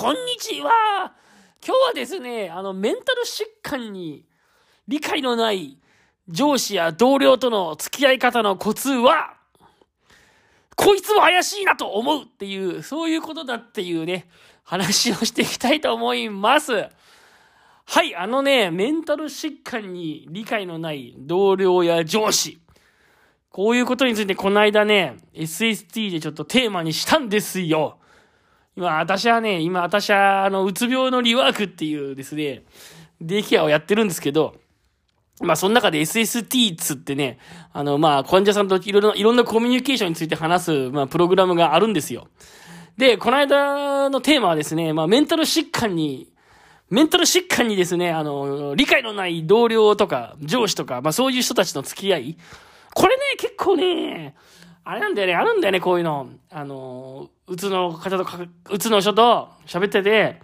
こんにちは。今日はですね、あの、メンタル疾患に理解のない上司や同僚との付き合い方のコツは、こいつは怪しいなと思うっていう、そういうことだっていうね、話をしていきたいと思います。はい、あのね、メンタル疾患に理解のない同僚や上司。こういうことについてこの間ね、SST でちょっとテーマにしたんですよ。今、私はね、今、私は、あの、うつ病のリワークっていうですね、デイケアをやってるんですけど、まあ、その中で SST っつってね、あの、まあ、患者さんといろいろ、いろんなコミュニケーションについて話す、まあ、プログラムがあるんですよ。で、この間のテーマはですね、まあ、メンタル疾患に、メンタル疾患にですね、あの、理解のない同僚とか、上司とか、まあ、そういう人たちの付き合い。これね、結構ね、あれなんだよね、あるんだよね、こういうの。あの、うつの方とか、うつの人と喋ってて、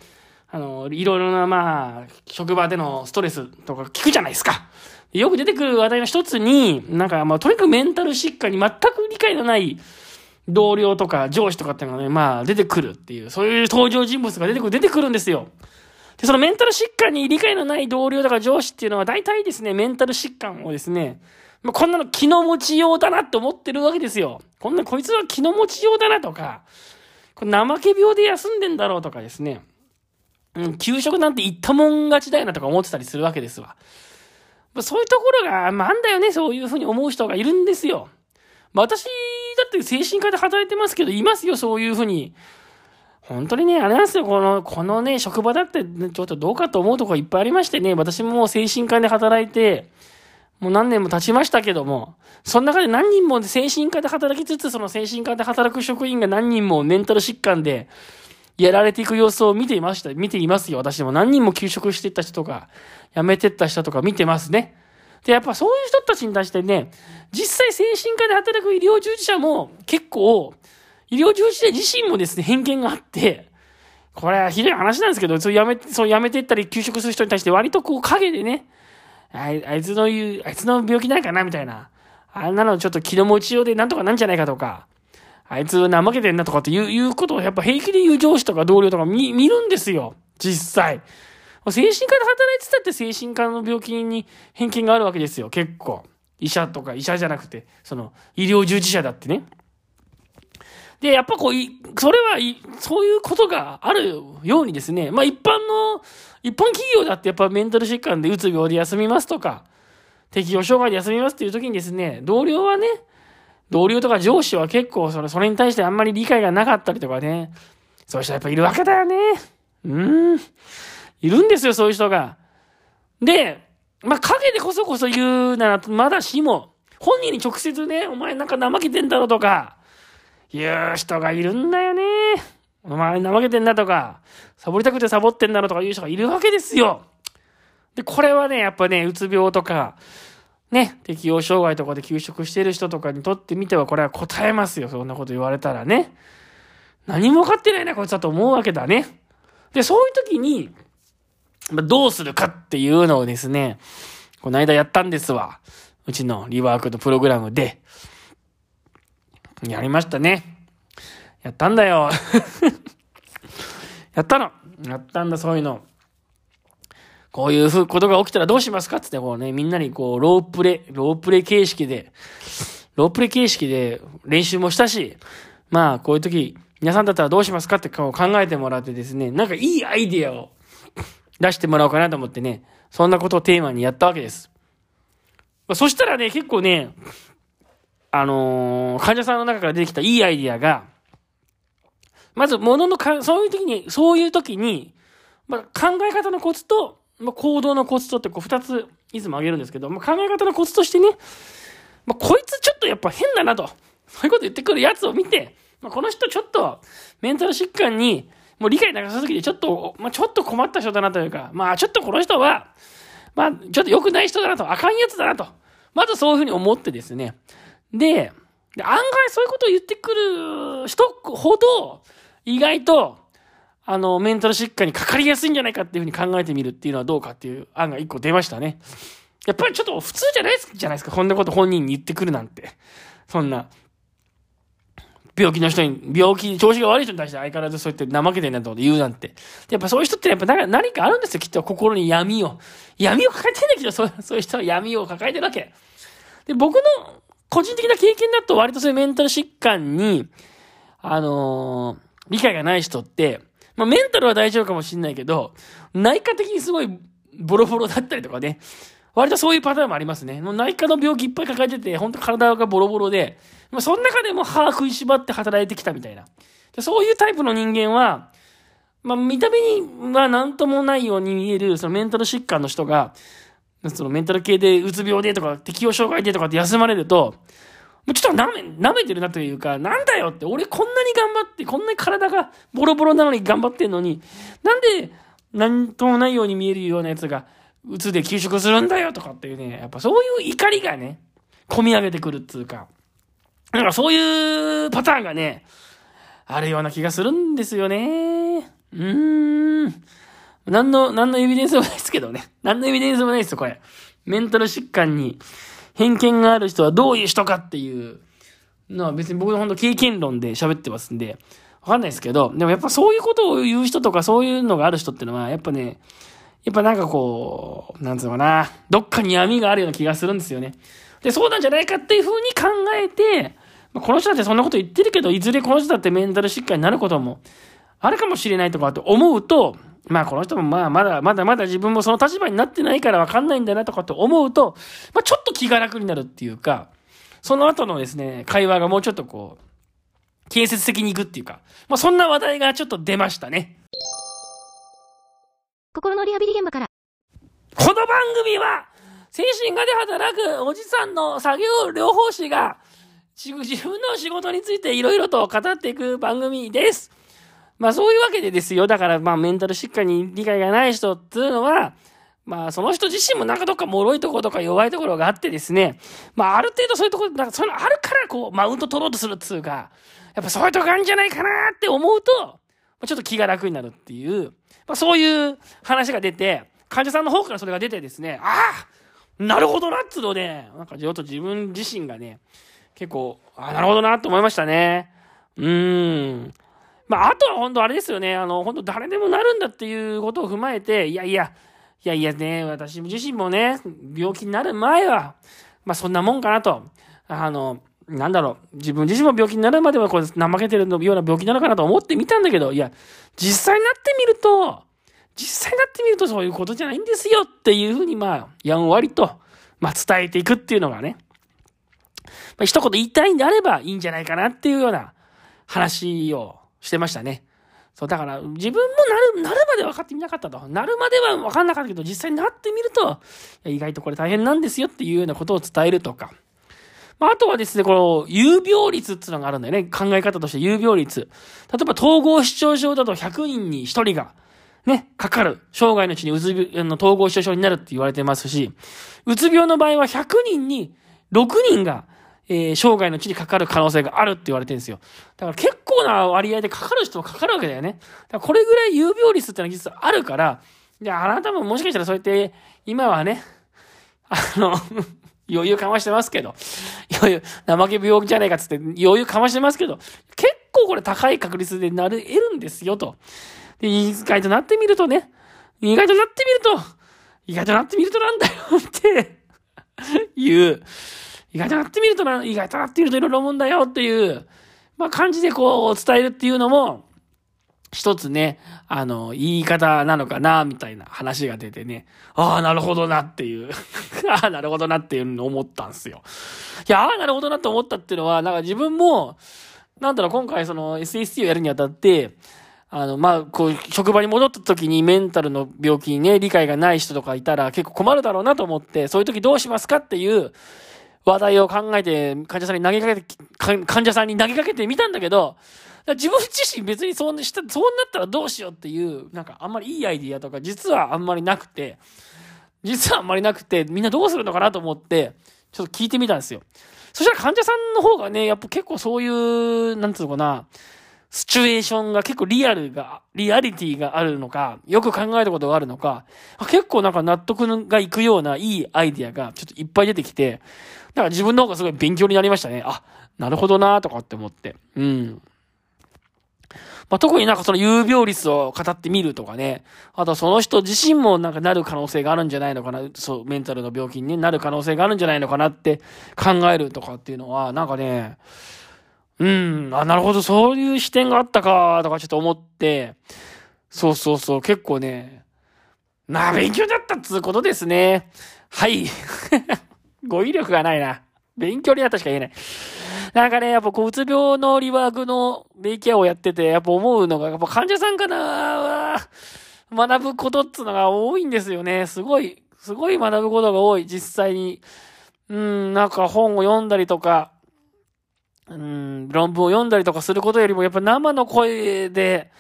あの、いろいろな、まあ、職場でのストレスとか聞くじゃないですか。よく出てくる話題の一つに、なんか、まあ、とにかくメンタル疾患に全く理解のない同僚とか上司とかっていうのがね、まあ、出てくるっていう、そういう登場人物が出てくる、出てくるんですよ。で、そのメンタル疾患に理解のない同僚とか上司っていうのは、大体ですね、メンタル疾患をですね、まあ、こんなの気の持ちようだなって思ってるわけですよ。こんなこいつは気の持ちようだなとか、これ怠け病で休んでんだろうとかですね。うん、給食なんて言ったもん勝ちだよなとか思ってたりするわけですわ。まあ、そういうところが、まあ、あんだよね、そういうふうに思う人がいるんですよ。まあ、私、だって精神科で働いてますけど、いますよ、そういうふうに。本当にね、あれなんですよ、この、このね、職場だって、ちょっとどうかと思うところいっぱいありましてね、私も精神科で働いて、もう何年も経ちましたけども、その中で何人も精神科で働きつつ、その精神科で働く職員が何人もメンタル疾患でやられていく様子を見ていました。見ていますよ、私も。何人も休職していった人とか、辞めてった人とか見てますね。で、やっぱそういう人たちに対してね、実際精神科で働く医療従事者も結構、医療従事者自身もですね、偏見があって、これはひどい話なんですけど、そうやめ、そうやめていったり休職する人に対して割とこう影でね、あいあいつの言う、あいつの病気ないかなみたいな。あんなのちょっと気の持ちようでなんとかなんじゃないかとか、あいつ怠けてんなとかっていう、いうことをやっぱ平気で言う上司とか同僚とか見、見るんですよ。実際。精神科で働いてたって精神科の病気に偏見があるわけですよ。結構。医者とか、医者じゃなくて、その、医療従事者だってね。で、やっぱこう、それは、そういうことがあるようにですね、まあ一般の、一般企業だってやっぱメンタル疾患でうつ病で休みますとか、適応障害で休みますっていう時にですね、同僚はね、同僚とか上司は結構それ、それに対してあんまり理解がなかったりとかね、そういう人はやっぱいるわけだよね。うん。いるんですよ、そういう人が。で、まあ、陰でこそこそ言うなら、まだしも、本人に直接ね、お前なんか怠けてんだろとか、言う人がいるんだよね。お前怠けてんだとか、サボりたくてサボってんだろとか言う人がいるわけですよ。で、これはね、やっぱね、うつ病とか、ね、適応障害とかで休職してる人とかにとってみては、これは答えますよ。そんなこと言われたらね。何も分かってないな、こいつだと思うわけだね。で、そういう時に、どうするかっていうのをですね、この間やったんですわ。うちのリワークのプログラムで。やりましたね。やったんだよ。やったの。やったんだ、そういうの。こういうことが起きたらどうしますかつって、こうね、みんなにこう、ロープレ、ロープレ形式で、ロープレ形式で練習もしたし、まあ、こういう時、皆さんだったらどうしますかって考えてもらってですね、なんかいいアイディアを出してもらおうかなと思ってね、そんなことをテーマにやったわけです。そしたらね、結構ね、あのー、患者さんの中から出てきたいいアイディアが、まず、もののか、そういう時に、そういう時に、まあ、考え方のコツと、まあ、行動のコツとってこう二ついつも挙げるんですけど、まあ、考え方のコツとしてね、まあ、こいつちょっとやっぱ変だなと、そういうこと言ってくるやつを見て、まあ、この人ちょっとメンタル疾患にもう理解なさすぎてちょっと、まあ、ちょっと困った人だなというか、まあちょっとこの人は、まあちょっと良くない人だなと、あかんやつだなと、まずそういうふうに思ってですね、で、で案外そういうことを言ってくる人ほど、意外と、あの、メンタル疾患にかかりやすいんじゃないかっていうふうに考えてみるっていうのはどうかっていう案が一個出ましたね。やっぱりちょっと普通じゃないじゃないですか。こんなこと本人に言ってくるなんて。そんな。病気の人に、病気、調子が悪い人に対して相変わらずそうやって怠けてんなってこと言うなんて。やっぱそういう人ってやっぱ何かあるんですよ、きっと心に闇を。闇を抱えてんだけど、そうそういう人は闇を抱えてるわけ。で、僕の個人的な経験だと割とそういうメンタル疾患に、あのー、理解がない人って、まあメンタルは大丈夫かもしんないけど、内科的にすごいボロボロだったりとかね。割とそういうパターンもありますね。もう内科の病気いっぱい抱えてて、本当体がボロボロで、まあ、その中でも歯食いしばって働いてきたみたいな。でそういうタイプの人間は、まあ、見た目には何ともないように見える、そのメンタル疾患の人が、そのメンタル系でうつ病でとか適応障害でとかって休まれると、もうちょっと舐め、舐めてるなというか、なんだよって、俺こんなに頑張って、こんなに体がボロボロなのに頑張ってんのに、なんで、なんともないように見えるようなやつが、うつで休職するんだよとかっていうね、やっぱそういう怒りがね、込み上げてくるっつうか、なんかそういうパターンがね、あるような気がするんですよね。うーん。何の、何のエビデンスもないですけどね。何のエビデンスもないですよ、これ。メンタル疾患に偏見がある人はどういう人かっていうのは別に僕の本当経験論で喋ってますんで、わかんないですけど、でもやっぱそういうことを言う人とかそういうのがある人ってのは、やっぱね、やっぱなんかこう、なんつうのかな、どっかに闇があるような気がするんですよね。で、そうなんじゃないかっていう風に考えて、この人だってそんなこと言ってるけど、いずれこの人だってメンタル疾患になることもあるかもしれないとかって思うと、まあこの人もまあまだまだまだ自分もその立場になってないからわかんないんだなとかって思うと、まあちょっと気が楽になるっていうか、その後のですね、会話がもうちょっとこう、建設的にいくっていうか、まあそんな話題がちょっと出ましたね。心のリハビリ現場から。この番組は、精神科で働くおじさんの作業療法士が、自分の仕事についていろいろと語っていく番組です。まあそういうわけでですよ。だからまあメンタル疾患に理解がない人っていうのは、まあその人自身もなんかどっか脆いところとか弱いところがあってですね。まあある程度そういうところ、なんかそういうのあるからこうマウント取ろうとするっつうか、やっぱそういうとこあるんじゃないかなって思うと、ちょっと気が楽になるっていう、まあ、そういう話が出て、患者さんの方からそれが出てですね、ああなるほどなっつうので、なんかちょっと自分自身がね、結構、ああ、なるほどなと思いましたね。うーん。まあ、あとは本当あれですよね。あの、本当誰でもなるんだっていうことを踏まえて、いやいや、いやいやね、私自身もね、病気になる前は、まあそんなもんかなと。あの、なんだろう、自分自身も病気になるまではこう怠けてるような病気なのかなと思ってみたんだけど、いや、実際になってみると、実際になってみるとそういうことじゃないんですよっていうふうに、まあ、やんわりと、まあ伝えていくっていうのがね、まあ、一言言いたいんであればいいんじゃないかなっていうような話をしてましたね。そう、だから、自分もなる、なるまで分かってみなかったと。なるまでは分かんなかったけど、実際になってみると、意外とこれ大変なんですよっていうようなことを伝えるとか。まあ、あとはですね、この、有病率っていうのがあるんだよね。考え方として有病率。例えば、統合失調症だと100人に1人が、ね、かかる。生涯のうちにうつ病の統合失調症になるって言われてますし、うつ病の場合は100人に6人が、えー、生涯のうちにかかる可能性があるって言われてるんですよ。だから結な割合でかかる人もかかるわけだよね。だからこれぐらい有病率ってのは実はあるから、で、ああなたももしかしたらそうやって、今はね、あの 余裕かましてますけど、余裕、怠け病気じゃねえかっつって余裕かましてますけど、結構これ高い確率でなれるんですよと。で、意外となってみるとね、意外となってみると、意外となってみるとなんだよっていう、意外となってみるとな、意外となってみるといろいろ思うんだよっていう、まあ感じでこう伝えるっていうのも、一つね、あの、言い方なのかな、みたいな話が出てね、ああ、なるほどなっていう ああ、なるほどなっていうのを思ったんですよ。いや、ああ、なるほどなって思ったっていうのは、なんか自分も、なんだろう、今回その SST をやるにあたって、あの、まあ、こう、職場に戻った時にメンタルの病気にね、理解がない人とかいたら結構困るだろうなと思って、そういう時どうしますかっていう話題を考えて、患者さんに投げかけて、患者さんに投げかけてみたんだけど、自分自身別にそうした、そうなったらどうしようっていう、なんかあんまりいいアイディアとか実はあんまりなくて、実はあんまりなくて、みんなどうするのかなと思って、ちょっと聞いてみたんですよ。そしたら患者さんの方がね、やっぱ結構そういう、なんつうのかな、シチュエーションが結構リアルが、リアリティがあるのか、よく考えたことがあるのか、結構なんか納得がいくようないいアイディアがちょっといっぱい出てきて、だから自分の方がすごい勉強になりましたね。あ、なるほどなとかって思って。うん。まあ、特になんかその有病率を語ってみるとかね。あとその人自身もなんかなる可能性があるんじゃないのかな。そう、メンタルの病気に、ね、なる可能性があるんじゃないのかなって考えるとかっていうのは、なんかね、うん、あ、なるほど、そういう視点があったか、とかちょっと思って、そうそうそう、結構ね、なあ、勉強だったっつうことですね。はい。語彙力がないな。勉強になったしか言えない。なんかね、やっぱこう、つ病のリワークのデイケアをやってて、やっぱ思うのが、やっぱ患者さんかな学ぶことっつうのが多いんですよね。すごい、すごい学ぶことが多い、実際に。うん、なんか本を読んだりとか、うん、論文を読んだりとかすることよりも、やっぱ生の声で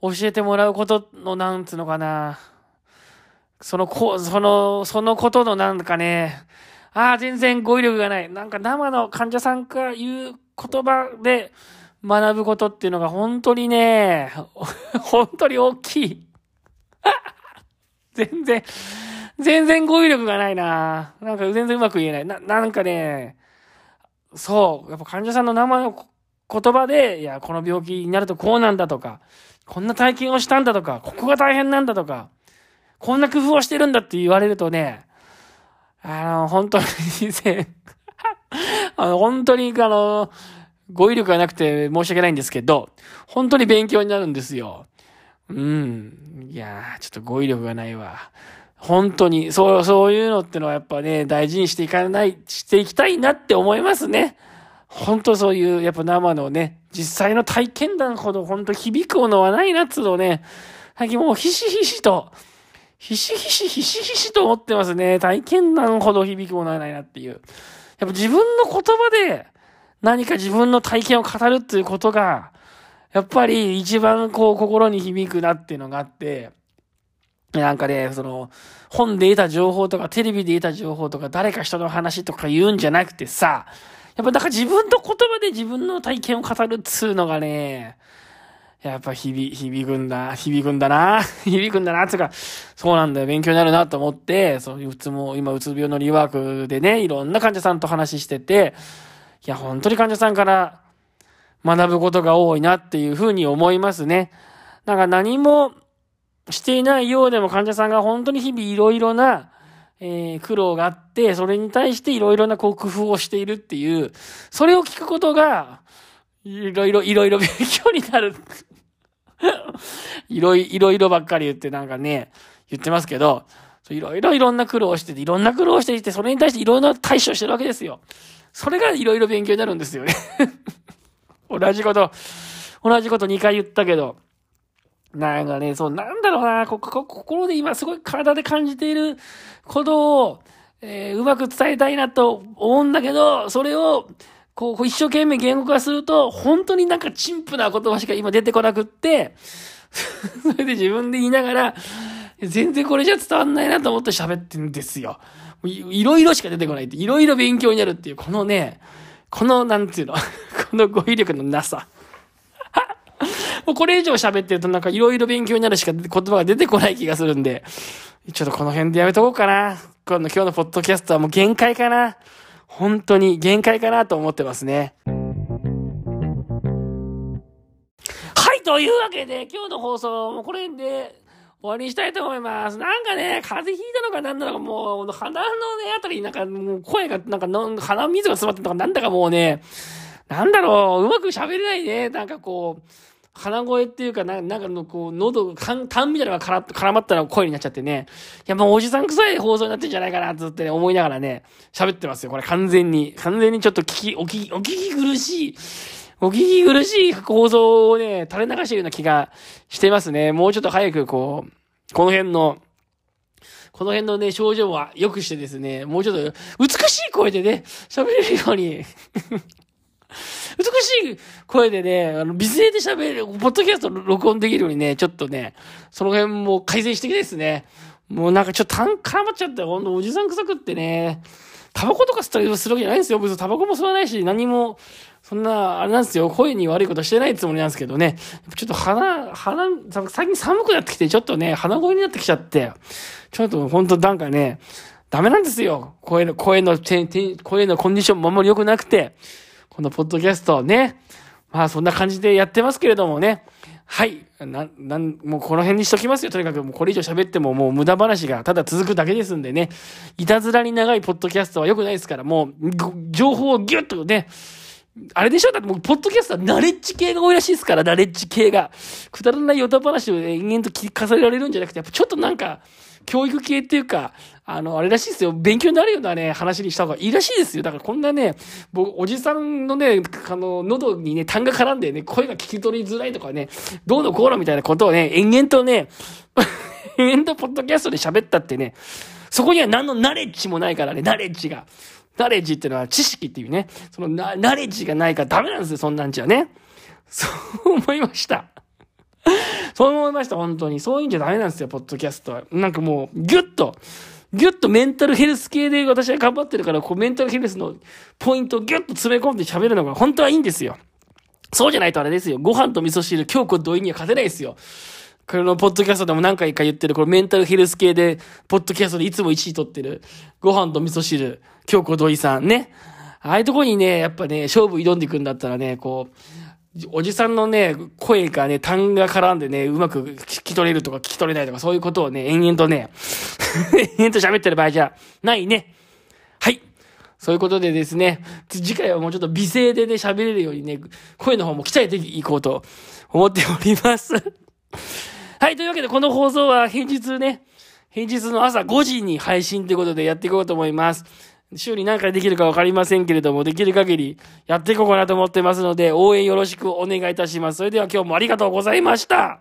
教えてもらうことの、なんつうのかな。その、こ、その、そのことのなんかね、ああ、全然語彙力がない。なんか生の患者さんから言う言葉で学ぶことっていうのが本当にね、本当に大きい。全然、全然語彙力がないな。なんか全然うまく言えない。な、なんかね、そう、やっぱ患者さんの生の言葉で、いや、この病気になるとこうなんだとか、こんな体験をしたんだとか、ここが大変なんだとか、こんな工夫をしてるんだって言われるとね、あの、本当にあの、本当に、あの、語彙力がなくて申し訳ないんですけど、本当に勉強になるんですよ。うん。いやー、ちょっと語彙力がないわ。本当に、そう、そういうのってのはやっぱね、大事にしていかない、していきたいなって思いますね。本当そういう、やっぱ生のね、実際の体験談ほど本当響くものはないなっつうのね、最近もうひしひしと、ひしひし、ひしひしと思ってますね。体験談ほど響くものはないなっていう。やっぱ自分の言葉で何か自分の体験を語るっていうことが、やっぱり一番こう心に響くなっていうのがあって、なんかね、その、本で得た情報とか、テレビで得た情報とか、誰か人の話とか言うんじゃなくてさ、やっぱなんか自分の言葉で自分の体験を語るっつうのがね、やっぱ響、響くんだ、響くんだな、響くんだな、つうか、そうなんだよ、勉強になるなと思って、そう、うつも、今、うつ病のリワークでね、いろんな患者さんと話してて、いや、本当に患者さんから学ぶことが多いなっていうふうに思いますね。なんか何もしていないようでも患者さんが本当に日々いろいろな、えー、苦労があって、それに対していろいろな工夫をしているっていう、それを聞くことが、いろいろ、いろいろ勉強になるいろいろいろばっかり言ってなんかね、言ってますけど、いろいろいろんな苦労してて、いろんな苦労していて、それに対していろんな対処してるわけですよ。それがいろいろ勉強になるんですよね 同じこと、同じこと2回言ったけど、なんかね、そう、なんだろうな、ここ、心で今すごい体で感じていることを、えー、うまく伝えたいなと思うんだけど、それを、こう、一生懸命言語化すると、本当になんか陳腐な言葉しか今出てこなくって、それで自分で言いながら、全然これじゃ伝わんないなと思って喋ってるんですよ。いろいろしか出てこないって、いろいろ勉強になるっていう、このね、この、なんていうの、この語彙力のなさ。もうこれ以上喋ってるとなんかいろいろ勉強になるしか言葉が出てこない気がするんで、ちょっとこの辺でやめとこうかな。今日のポッドキャストはもう限界かな。本当に限界かなと思ってますね。はい、というわけで、今日の放送もこれで終わりにしたいと思います。なんかね、風邪ひいたのか何なのかもう、鼻のね、あたりなんかもう声が、なんかの、鼻水が詰まってるのかなんだかもうね、なんだろう、うまく喋れないね。なんかこう、鼻声っていうか、ななんかのこう、喉、痰みたいなのがから絡まったら声になっちゃってね。いや、もうおじさん臭い放送になってんじゃないかな、つってね、思いながらね、喋ってますよ。これ完全に。完全にちょっと聞き、お聞き、お聞き苦しい。お聞き苦しい放送をね、垂れ流してるような気がしてますね。もうちょっと早くこう、この辺の、この辺のね、症状は良くしてですね、もうちょっと美しい声でね、喋れるように美しい声でね、あの、美声で喋る、ポッドキャスト録音できるようにね、ちょっとね、その辺も改善してきですね。もうなんかちょっと痰絡まっちゃって、ほんとおじさん臭くってね、タバコとか吸ったりするわけじゃないんですよ。別にタバコも吸わないし、何も、そんな、あれなんですよ。声に悪いことしてないつもりなんですけどね。ちょっと鼻、鼻、最近寒くなってきて、ちょっとね、鼻声になってきちゃって、ちょっとほんとなんかね、ダメなんですよ。声の、声の、声のコンディションもあんまり良くなくて、このポッドキャストをね。まあそんな感じでやってますけれどもね。はい。な、なん、もうこの辺にしときますよ。とにかくもうこれ以上喋ってももう無駄話がただ続くだけですんでね。いたずらに長いポッドキャストは良くないですから、もう、情報をギュッとね、あれでしょ？だってもう、ポッドキャストはナレッジ系が多いらしいですから、ナレッジ系が。くだらないヨタ話を延々と聞かされられるんじゃなくて、やっぱちょっとなんか、教育系っていうか、あの、あれらしいですよ。勉強になるようなね、話にした方がいいらしいですよ。だからこんなね、僕、おじさんのね、あの、喉にね、痰が絡んでね、声が聞き取りづらいとかね、どうのこうのみたいなことをね、延々とね、延々とポッドキャストで喋ったってね、そこには何のナレッジもないからね、ナレッジが。ナレッジっていうのは知識っていうね、そのナナレッジがないからダメなんですよ、そんなんじゃね。そう思いました。そう思いました、本当に。そういうんじゃダメなんですよ、ポッドキャストは。なんかもう、ぎゅっと、ぎゅっとメンタルヘルス系で私は頑張ってるから、こうメンタルヘルスのポイントをぎゅっと詰め込んで喋るのが本当はいいんですよ。そうじゃないとあれですよ。ご飯と味噌汁、京子同意には勝てないですよ。このポッドキャストでも何回か言ってる、このメンタルヘルス系で、ポッドキャストでいつも1位取ってる、ご飯と味噌汁、京子土井さんね。ああいうとこにね、やっぱね、勝負挑んでいくんだったらね、こう、おじさんのね、声がね、単が絡んでね、うまく聞き取れるとか聞き取れないとか、そういうことをね、延々とね、延々と喋ってる場合じゃないね。はい。そういうことでですね、次回はもうちょっと美声でね、喋れるようにね、声の方も鍛えていこうと思っております。はい、というわけでこの放送は平日ね、平日の朝5時に配信ということでやっていこうと思います。週に何回できるか分かりませんけれども、できる限りやっていこうかなと思ってますので、応援よろしくお願いいたします。それでは今日もありがとうございました。